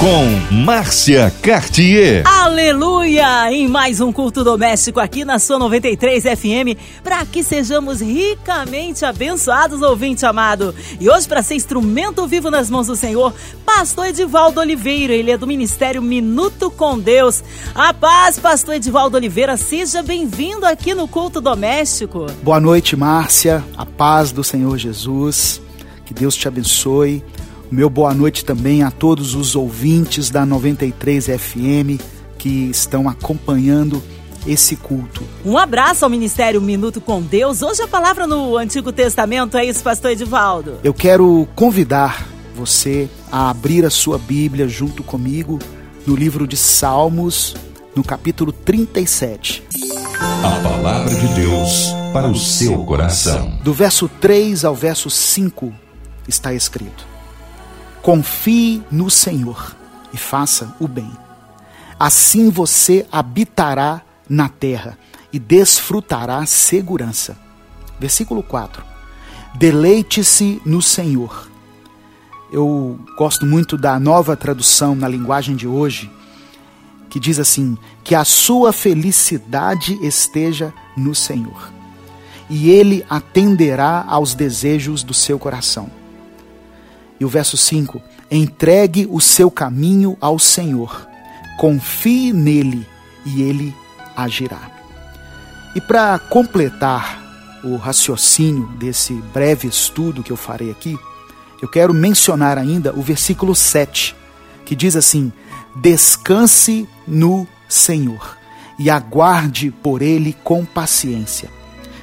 Com Márcia Cartier. Aleluia! Em mais um culto doméstico aqui na sua 93 FM, para que sejamos ricamente abençoados, ouvinte amado. E hoje, para ser instrumento vivo nas mãos do Senhor, Pastor Edivaldo Oliveira, ele é do Ministério Minuto com Deus. A paz, Pastor Edivaldo Oliveira, seja bem-vindo aqui no culto doméstico. Boa noite, Márcia. A paz do Senhor Jesus. Que Deus te abençoe. Meu boa noite também a todos os ouvintes da 93 FM que estão acompanhando esse culto. Um abraço ao Ministério Minuto com Deus. Hoje a palavra no Antigo Testamento é isso, pastor Edivaldo. Eu quero convidar você a abrir a sua Bíblia junto comigo no livro de Salmos, no capítulo 37. A palavra de Deus para o seu coração. Do verso 3 ao verso 5 está escrito: Confie no Senhor e faça o bem. Assim você habitará na terra e desfrutará segurança. Versículo 4. Deleite-se no Senhor. Eu gosto muito da nova tradução na linguagem de hoje, que diz assim: que a sua felicidade esteja no Senhor, e ele atenderá aos desejos do seu coração. E o verso 5: entregue o seu caminho ao Senhor, confie nele e ele agirá. E para completar o raciocínio desse breve estudo que eu farei aqui, eu quero mencionar ainda o versículo 7, que diz assim: Descanse no Senhor e aguarde por ele com paciência.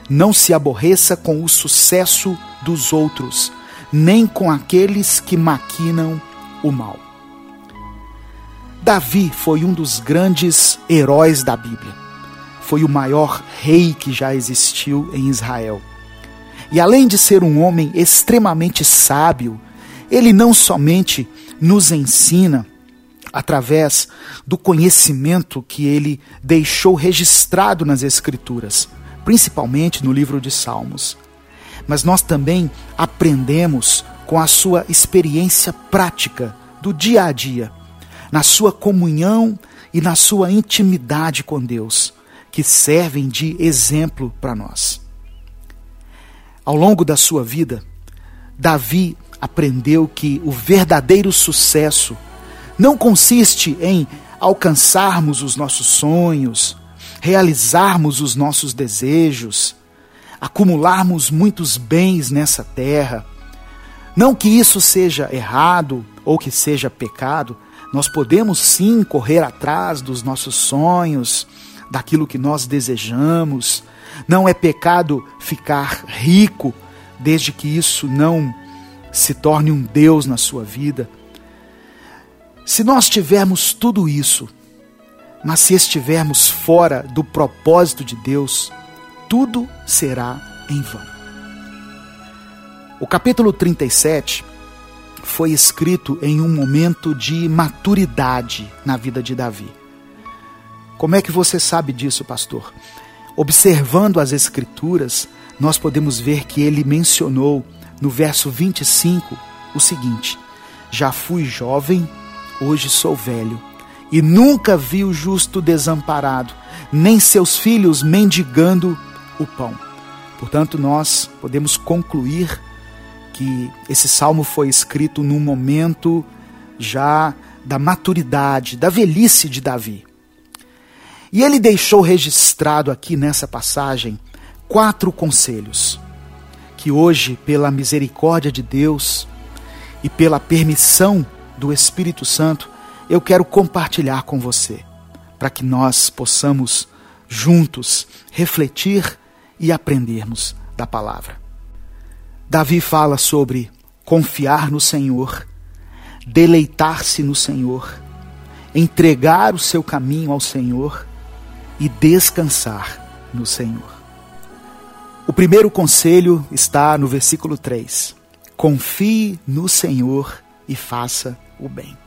Não se aborreça com o sucesso dos outros, nem com aqueles que maquinam o mal. Davi foi um dos grandes heróis da Bíblia. Foi o maior rei que já existiu em Israel. E além de ser um homem extremamente sábio, ele não somente nos ensina através do conhecimento que ele deixou registrado nas Escrituras, principalmente no livro de Salmos, mas nós também aprendemos com a sua experiência prática do dia a dia, na sua comunhão e na sua intimidade com Deus, que servem de exemplo para nós. Ao longo da sua vida, Davi aprendeu que o verdadeiro sucesso não consiste em alcançarmos os nossos sonhos, realizarmos os nossos desejos, acumularmos muitos bens nessa terra. Não que isso seja errado ou que seja pecado, nós podemos sim correr atrás dos nossos sonhos, daquilo que nós desejamos. Não é pecado ficar rico, desde que isso não se torne um Deus na sua vida. Se nós tivermos tudo isso, mas se estivermos fora do propósito de Deus, tudo será em vão. O capítulo 37 foi escrito em um momento de maturidade na vida de Davi. Como é que você sabe disso, pastor? Observando as Escrituras, nós podemos ver que ele mencionou no verso 25 o seguinte: Já fui jovem, hoje sou velho, e nunca vi o justo desamparado, nem seus filhos mendigando o pão. Portanto, nós podemos concluir que esse salmo foi escrito num momento já da maturidade, da velhice de Davi. E ele deixou registrado aqui nessa passagem quatro conselhos que hoje, pela misericórdia de Deus e pela permissão do Espírito Santo, eu quero compartilhar com você, para que nós possamos juntos refletir e aprendermos da palavra. Davi fala sobre confiar no Senhor, deleitar-se no Senhor, entregar o seu caminho ao Senhor e descansar no Senhor. O primeiro conselho está no versículo 3. Confie no Senhor e faça o bem.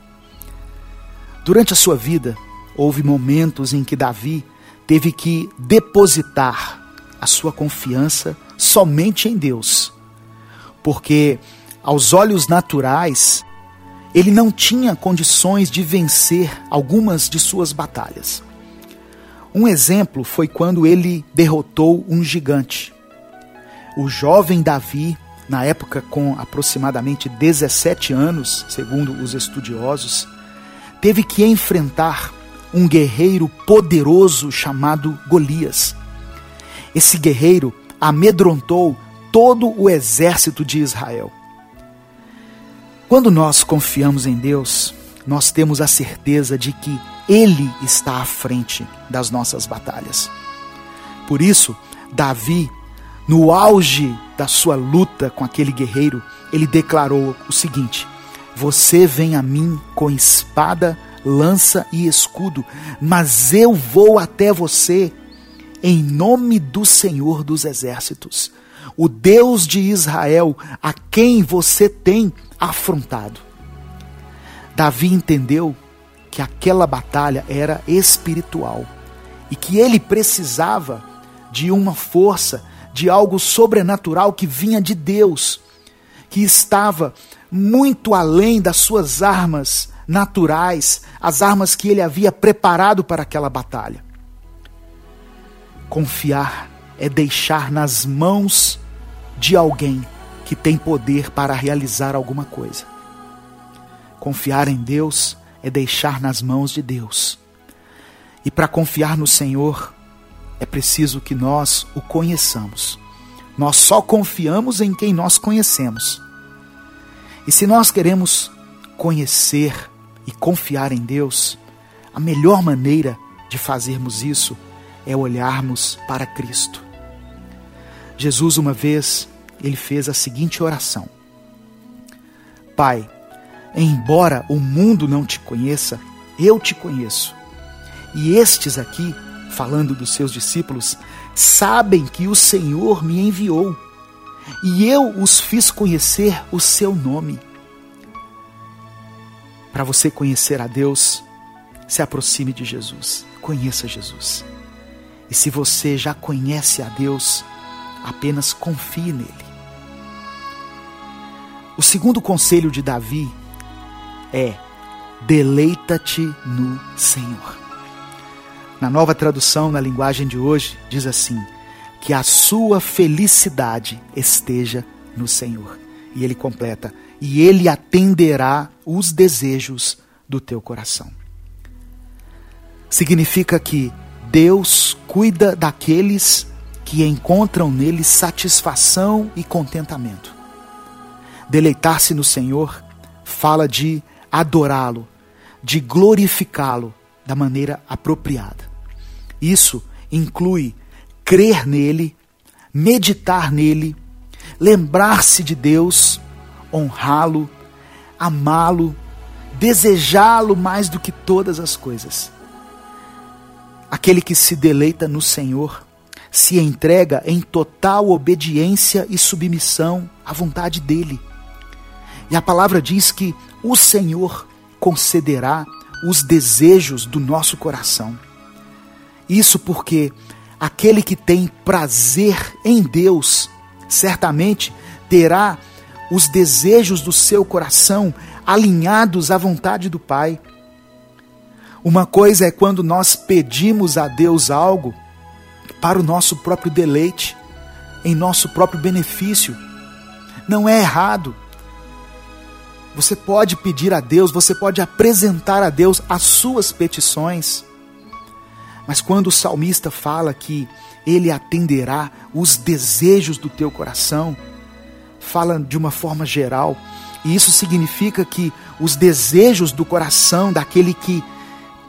Durante a sua vida, houve momentos em que Davi teve que depositar a sua confiança somente em Deus, porque aos olhos naturais ele não tinha condições de vencer algumas de suas batalhas. Um exemplo foi quando ele derrotou um gigante. O jovem Davi, na época com aproximadamente 17 anos, segundo os estudiosos, teve que enfrentar um guerreiro poderoso chamado Golias. Esse guerreiro amedrontou todo o exército de Israel. Quando nós confiamos em Deus, nós temos a certeza de que Ele está à frente das nossas batalhas. Por isso, Davi, no auge da sua luta com aquele guerreiro, ele declarou o seguinte: Você vem a mim com espada, lança e escudo, mas eu vou até você em nome do Senhor dos Exércitos, o Deus de Israel, a quem você tem afrontado. Davi entendeu que aquela batalha era espiritual e que ele precisava de uma força, de algo sobrenatural que vinha de Deus, que estava muito além das suas armas naturais, as armas que ele havia preparado para aquela batalha. Confiar é deixar nas mãos de alguém que tem poder para realizar alguma coisa. Confiar em Deus é deixar nas mãos de Deus. E para confiar no Senhor, é preciso que nós o conheçamos. Nós só confiamos em quem nós conhecemos. E se nós queremos conhecer e confiar em Deus, a melhor maneira de fazermos isso é olharmos para Cristo. Jesus, uma vez, ele fez a seguinte oração: Pai, embora o mundo não te conheça, eu te conheço. E estes aqui, falando dos seus discípulos, sabem que o Senhor me enviou, e eu os fiz conhecer o seu nome. Para você conhecer a Deus, se aproxime de Jesus, conheça Jesus. E se você já conhece a Deus, apenas confie nele. O segundo conselho de Davi é: deleita-te no Senhor. Na nova tradução, na linguagem de hoje, diz assim: que a sua felicidade esteja no Senhor. E ele completa: e ele atenderá os desejos do teu coração. Significa que Deus cuida daqueles que encontram nele satisfação e contentamento. Deleitar-se no Senhor fala de adorá-lo, de glorificá-lo da maneira apropriada. Isso inclui crer nele, meditar nele, lembrar-se de Deus, honrá-lo, amá-lo, desejá-lo mais do que todas as coisas. Aquele que se deleita no Senhor se entrega em total obediência e submissão à vontade dele. E a palavra diz que o Senhor concederá os desejos do nosso coração. Isso porque aquele que tem prazer em Deus, certamente terá os desejos do seu coração alinhados à vontade do Pai. Uma coisa é quando nós pedimos a Deus algo para o nosso próprio deleite, em nosso próprio benefício. Não é errado. Você pode pedir a Deus, você pode apresentar a Deus as suas petições. Mas quando o salmista fala que ele atenderá os desejos do teu coração, fala de uma forma geral, e isso significa que os desejos do coração daquele que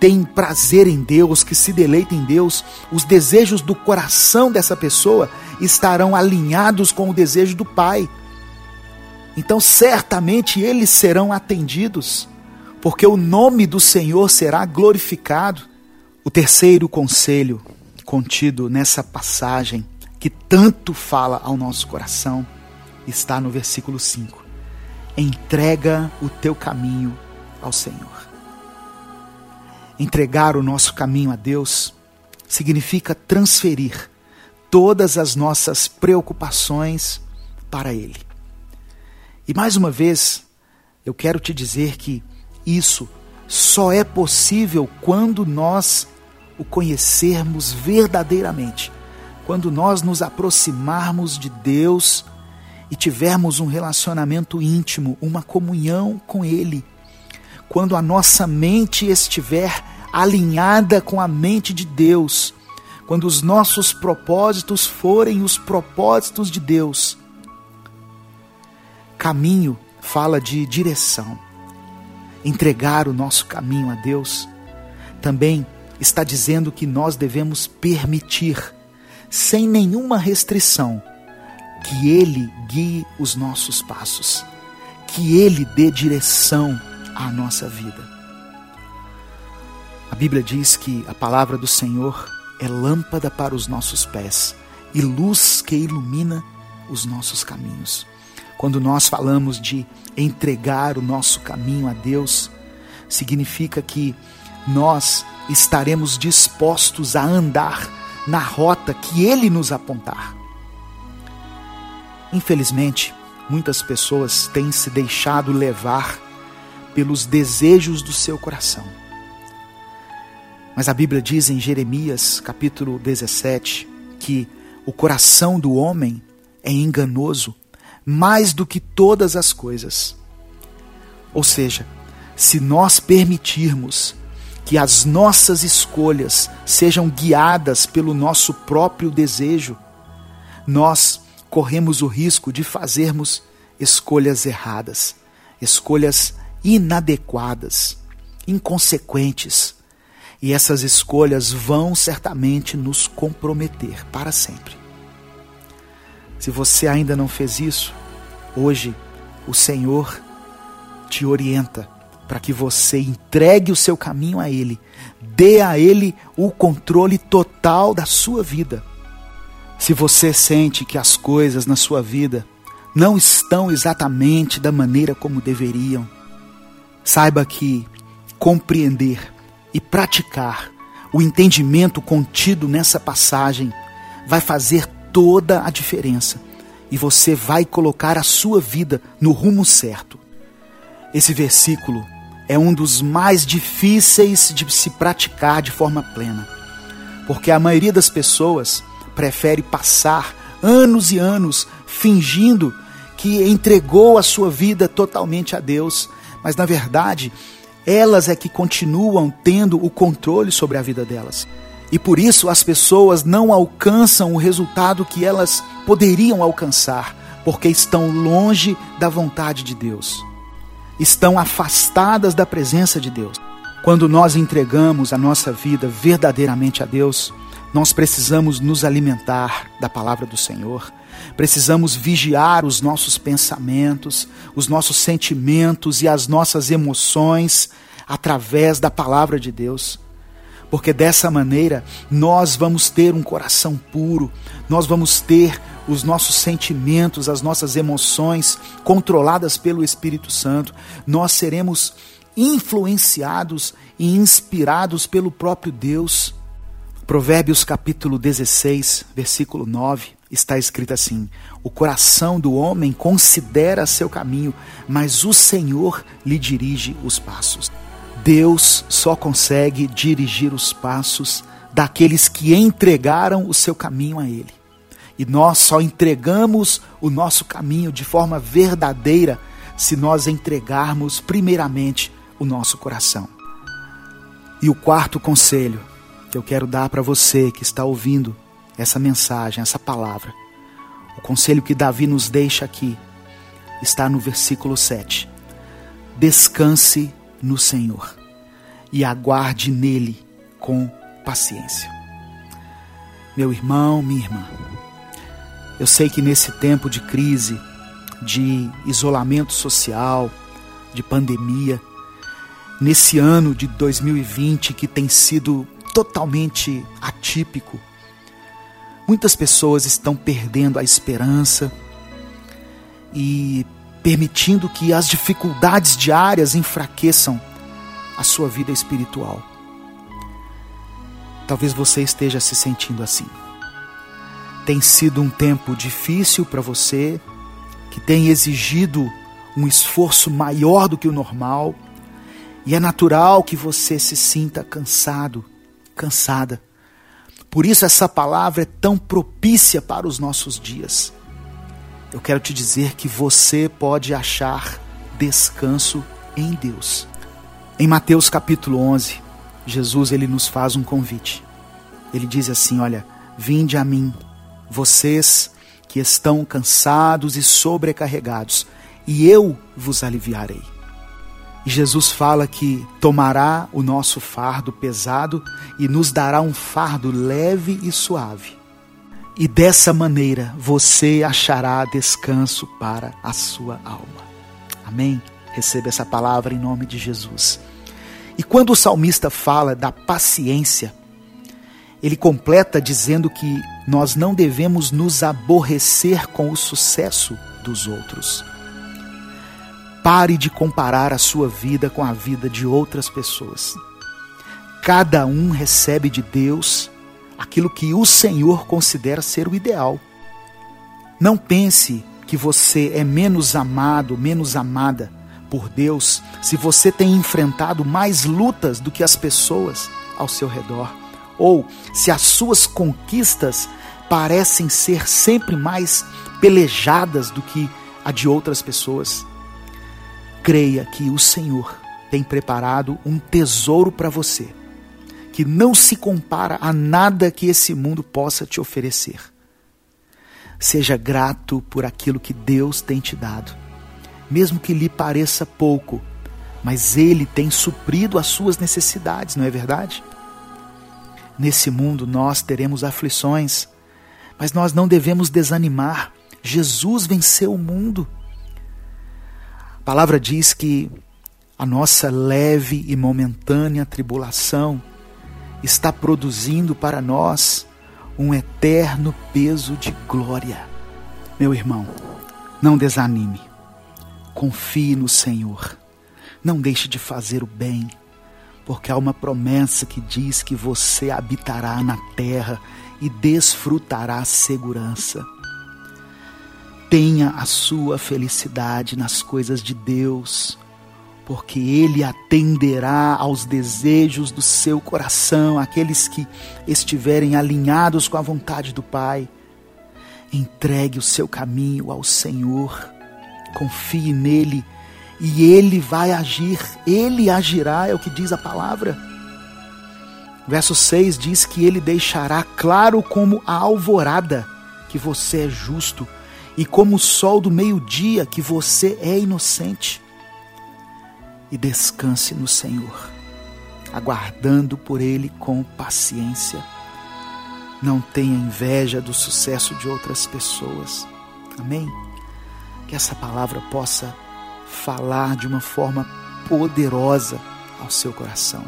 tem prazer em Deus, que se deleita em Deus, os desejos do coração dessa pessoa estarão alinhados com o desejo do Pai. Então, certamente eles serão atendidos, porque o nome do Senhor será glorificado. O terceiro conselho contido nessa passagem, que tanto fala ao nosso coração, está no versículo 5. Entrega o teu caminho ao Senhor entregar o nosso caminho a Deus significa transferir todas as nossas preocupações para Ele. E mais uma vez, eu quero te dizer que isso só é possível quando nós o conhecermos verdadeiramente, quando nós nos aproximarmos de Deus e tivermos um relacionamento íntimo, uma comunhão com Ele, quando a nossa mente estiver alinhada com a mente de Deus, quando os nossos propósitos forem os propósitos de Deus. Caminho fala de direção. Entregar o nosso caminho a Deus também está dizendo que nós devemos permitir, sem nenhuma restrição, que Ele guie os nossos passos, que Ele dê direção à nossa vida. A Bíblia diz que a palavra do Senhor é lâmpada para os nossos pés e luz que ilumina os nossos caminhos. Quando nós falamos de entregar o nosso caminho a Deus, significa que nós estaremos dispostos a andar na rota que Ele nos apontar. Infelizmente, muitas pessoas têm se deixado levar pelos desejos do seu coração. Mas a Bíblia diz em Jeremias, capítulo 17, que o coração do homem é enganoso mais do que todas as coisas. Ou seja, se nós permitirmos que as nossas escolhas sejam guiadas pelo nosso próprio desejo, nós corremos o risco de fazermos escolhas erradas, escolhas inadequadas, inconsequentes. E essas escolhas vão certamente nos comprometer para sempre. Se você ainda não fez isso, hoje o Senhor te orienta para que você entregue o seu caminho a Ele, dê a Ele o controle total da sua vida. Se você sente que as coisas na sua vida não estão exatamente da maneira como deveriam, saiba que compreender e praticar o entendimento contido nessa passagem vai fazer toda a diferença e você vai colocar a sua vida no rumo certo. Esse versículo é um dos mais difíceis de se praticar de forma plena, porque a maioria das pessoas prefere passar anos e anos fingindo que entregou a sua vida totalmente a Deus, mas na verdade, elas é que continuam tendo o controle sobre a vida delas. E por isso as pessoas não alcançam o resultado que elas poderiam alcançar, porque estão longe da vontade de Deus. Estão afastadas da presença de Deus. Quando nós entregamos a nossa vida verdadeiramente a Deus, nós precisamos nos alimentar da palavra do Senhor, precisamos vigiar os nossos pensamentos, os nossos sentimentos e as nossas emoções através da palavra de Deus. Porque dessa maneira nós vamos ter um coração puro, nós vamos ter os nossos sentimentos, as nossas emoções controladas pelo Espírito Santo, nós seremos influenciados e inspirados pelo próprio Deus Provérbios capítulo 16, versículo 9, está escrito assim: O coração do homem considera seu caminho, mas o Senhor lhe dirige os passos. Deus só consegue dirigir os passos daqueles que entregaram o seu caminho a Ele. E nós só entregamos o nosso caminho de forma verdadeira se nós entregarmos primeiramente o nosso coração. E o quarto conselho que eu quero dar para você que está ouvindo essa mensagem, essa palavra. O conselho que Davi nos deixa aqui está no versículo 7. Descanse no Senhor e aguarde nele com paciência. Meu irmão, minha irmã, eu sei que nesse tempo de crise, de isolamento social, de pandemia, nesse ano de 2020 que tem sido totalmente atípico. Muitas pessoas estão perdendo a esperança e permitindo que as dificuldades diárias enfraqueçam a sua vida espiritual. Talvez você esteja se sentindo assim. Tem sido um tempo difícil para você, que tem exigido um esforço maior do que o normal, e é natural que você se sinta cansado, cansada. Por isso essa palavra é tão propícia para os nossos dias. Eu quero te dizer que você pode achar descanso em Deus. Em Mateus capítulo 11, Jesus ele nos faz um convite. Ele diz assim: Olha, vinde a mim, vocês que estão cansados e sobrecarregados, e eu vos aliviarei. E Jesus fala que tomará o nosso fardo pesado e nos dará um fardo leve e suave. E dessa maneira você achará descanso para a sua alma. Amém? Receba essa palavra em nome de Jesus. E quando o salmista fala da paciência, ele completa dizendo que nós não devemos nos aborrecer com o sucesso dos outros. Pare de comparar a sua vida com a vida de outras pessoas. Cada um recebe de Deus aquilo que o Senhor considera ser o ideal. Não pense que você é menos amado, menos amada por Deus se você tem enfrentado mais lutas do que as pessoas ao seu redor, ou se as suas conquistas parecem ser sempre mais pelejadas do que a de outras pessoas. Creia que o Senhor tem preparado um tesouro para você, que não se compara a nada que esse mundo possa te oferecer. Seja grato por aquilo que Deus tem te dado mesmo que lhe pareça pouco, mas Ele tem suprido as suas necessidades, não é verdade? Nesse mundo nós teremos aflições, mas nós não devemos desanimar. Jesus venceu o mundo. Palavra diz que a nossa leve e momentânea tribulação está produzindo para nós um eterno peso de glória. Meu irmão, não desanime. Confie no Senhor. Não deixe de fazer o bem, porque há uma promessa que diz que você habitará na terra e desfrutará segurança. Tenha a sua felicidade nas coisas de Deus, porque Ele atenderá aos desejos do seu coração, aqueles que estiverem alinhados com a vontade do Pai. Entregue o seu caminho ao Senhor confie nele e ele vai agir, ele agirá, é o que diz a palavra. Verso 6 diz que ele deixará claro como a alvorada que você é justo e como o sol do meio-dia que você é inocente. E descanse no Senhor, aguardando por ele com paciência. Não tenha inveja do sucesso de outras pessoas. Amém? que essa palavra possa falar de uma forma poderosa ao seu coração.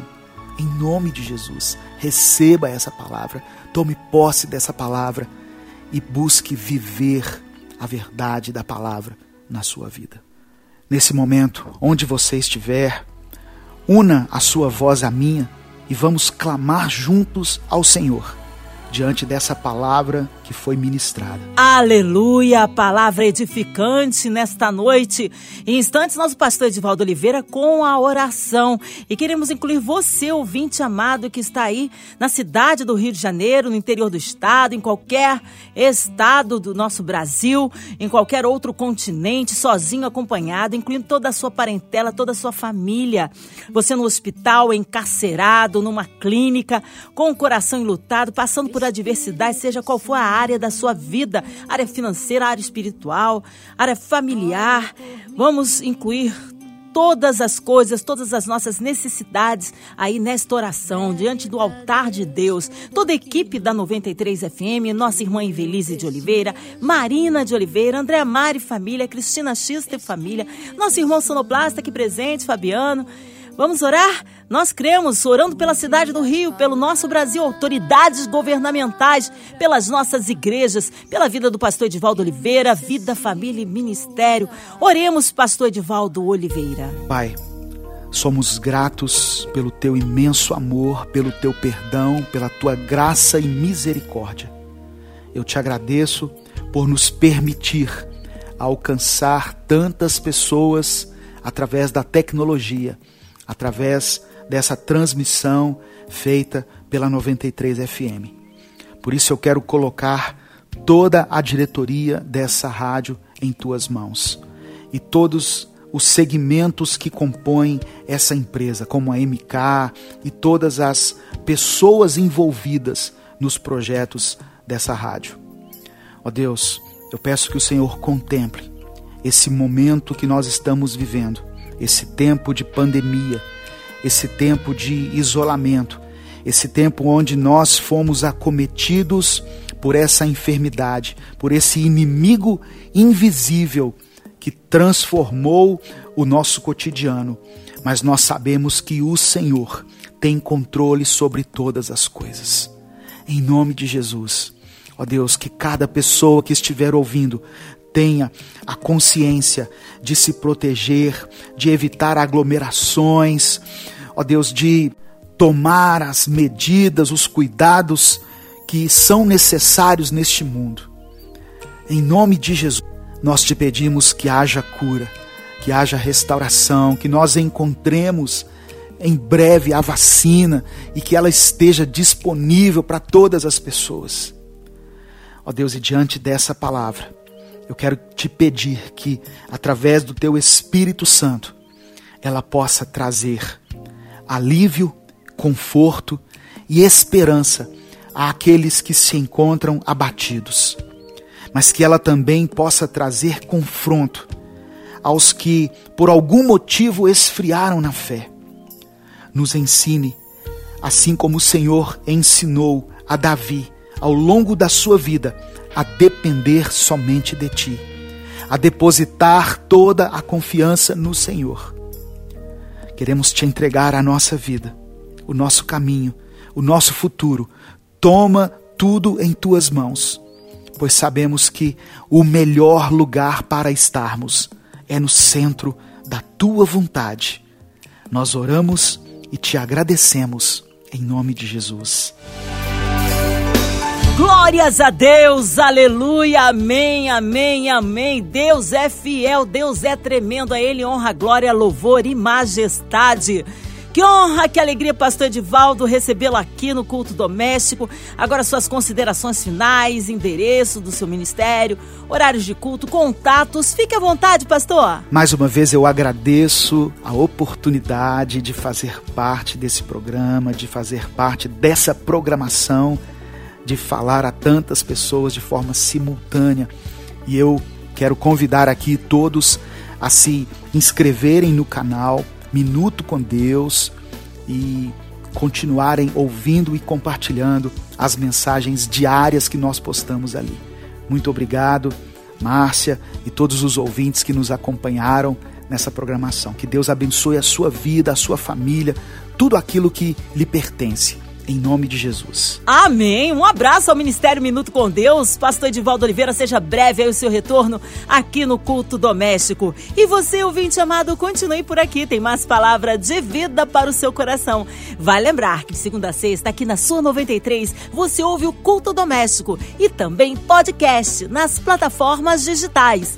Em nome de Jesus, receba essa palavra, tome posse dessa palavra e busque viver a verdade da palavra na sua vida. Nesse momento, onde você estiver, una a sua voz à minha e vamos clamar juntos ao Senhor diante dessa palavra que foi ministrada. Aleluia, palavra edificante nesta noite. Em instantes, nosso pastor Edivaldo Oliveira com a oração. E queremos incluir você, ouvinte amado, que está aí na cidade do Rio de Janeiro, no interior do estado, em qualquer estado do nosso Brasil, em qualquer outro continente, sozinho, acompanhado, incluindo toda a sua parentela, toda a sua família. Você no hospital, encarcerado, numa clínica, com o coração enlutado, passando por adversidade, seja qual for a área da sua vida, área financeira, área espiritual, área familiar. Vamos incluir todas as coisas, todas as nossas necessidades aí nesta oração, diante do altar de Deus. Toda a equipe da 93 FM, nossa irmã Invelise de Oliveira, Marina de Oliveira, André Mari Família, Cristina Xista e Família, nosso irmão sonoplasta aqui presente, Fabiano. Vamos orar? Nós cremos, orando pela cidade do Rio, pelo nosso Brasil, autoridades governamentais, pelas nossas igrejas, pela vida do pastor Edivaldo Oliveira, vida, família e ministério. Oremos, pastor Edivaldo Oliveira. Pai, Somos gratos pelo teu imenso amor, pelo teu perdão, pela tua graça e misericórdia. Eu te agradeço por nos permitir alcançar tantas pessoas através da tecnologia, através dessa transmissão feita pela 93 FM. Por isso eu quero colocar toda a diretoria dessa rádio em tuas mãos e todos os segmentos que compõem essa empresa, como a MK e todas as pessoas envolvidas nos projetos dessa rádio. Ó Deus, eu peço que o Senhor contemple esse momento que nós estamos vivendo, esse tempo de pandemia, esse tempo de isolamento, esse tempo onde nós fomos acometidos por essa enfermidade, por esse inimigo invisível que transformou o nosso cotidiano. Mas nós sabemos que o Senhor tem controle sobre todas as coisas. Em nome de Jesus, ó Deus, que cada pessoa que estiver ouvindo tenha a consciência de se proteger, de evitar aglomerações, ó Deus, de tomar as medidas, os cuidados que são necessários neste mundo. Em nome de Jesus, nós te pedimos que haja cura, que haja restauração, que nós encontremos em breve a vacina e que ela esteja disponível para todas as pessoas. Ó Deus, e diante dessa palavra, eu quero te pedir que, através do teu Espírito Santo, ela possa trazer alívio, conforto e esperança àqueles que se encontram abatidos, mas que ela também possa trazer confronto aos que por algum motivo esfriaram na fé. Nos ensine, assim como o Senhor ensinou a Davi ao longo da sua vida, a depender somente de ti, a depositar toda a confiança no Senhor. Queremos te entregar a nossa vida, o nosso caminho, o nosso futuro, Toma tudo em tuas mãos, pois sabemos que o melhor lugar para estarmos é no centro da tua vontade. Nós oramos e te agradecemos em nome de Jesus. Glórias a Deus, aleluia, amém, amém, amém. Deus é fiel, Deus é tremendo, a Ele honra, glória, louvor e majestade. Que honra, que alegria, pastor Edivaldo, recebê-lo aqui no culto doméstico. Agora suas considerações finais, endereço do seu ministério, horários de culto, contatos. Fique à vontade, pastor. Mais uma vez eu agradeço a oportunidade de fazer parte desse programa, de fazer parte dessa programação, de falar a tantas pessoas de forma simultânea. E eu quero convidar aqui todos a se inscreverem no canal Minuto com Deus e continuarem ouvindo e compartilhando as mensagens diárias que nós postamos ali. Muito obrigado, Márcia e todos os ouvintes que nos acompanharam nessa programação. Que Deus abençoe a sua vida, a sua família, tudo aquilo que lhe pertence em nome de Jesus. Amém. Um abraço ao Ministério Minuto com Deus. Pastor Edivaldo Oliveira, seja breve aí o seu retorno aqui no culto doméstico. E você, ouvinte amado, continue por aqui. Tem mais palavra de vida para o seu coração. Vai lembrar que de segunda a sexta, aqui na sua 93, você ouve o culto doméstico e também podcast nas plataformas digitais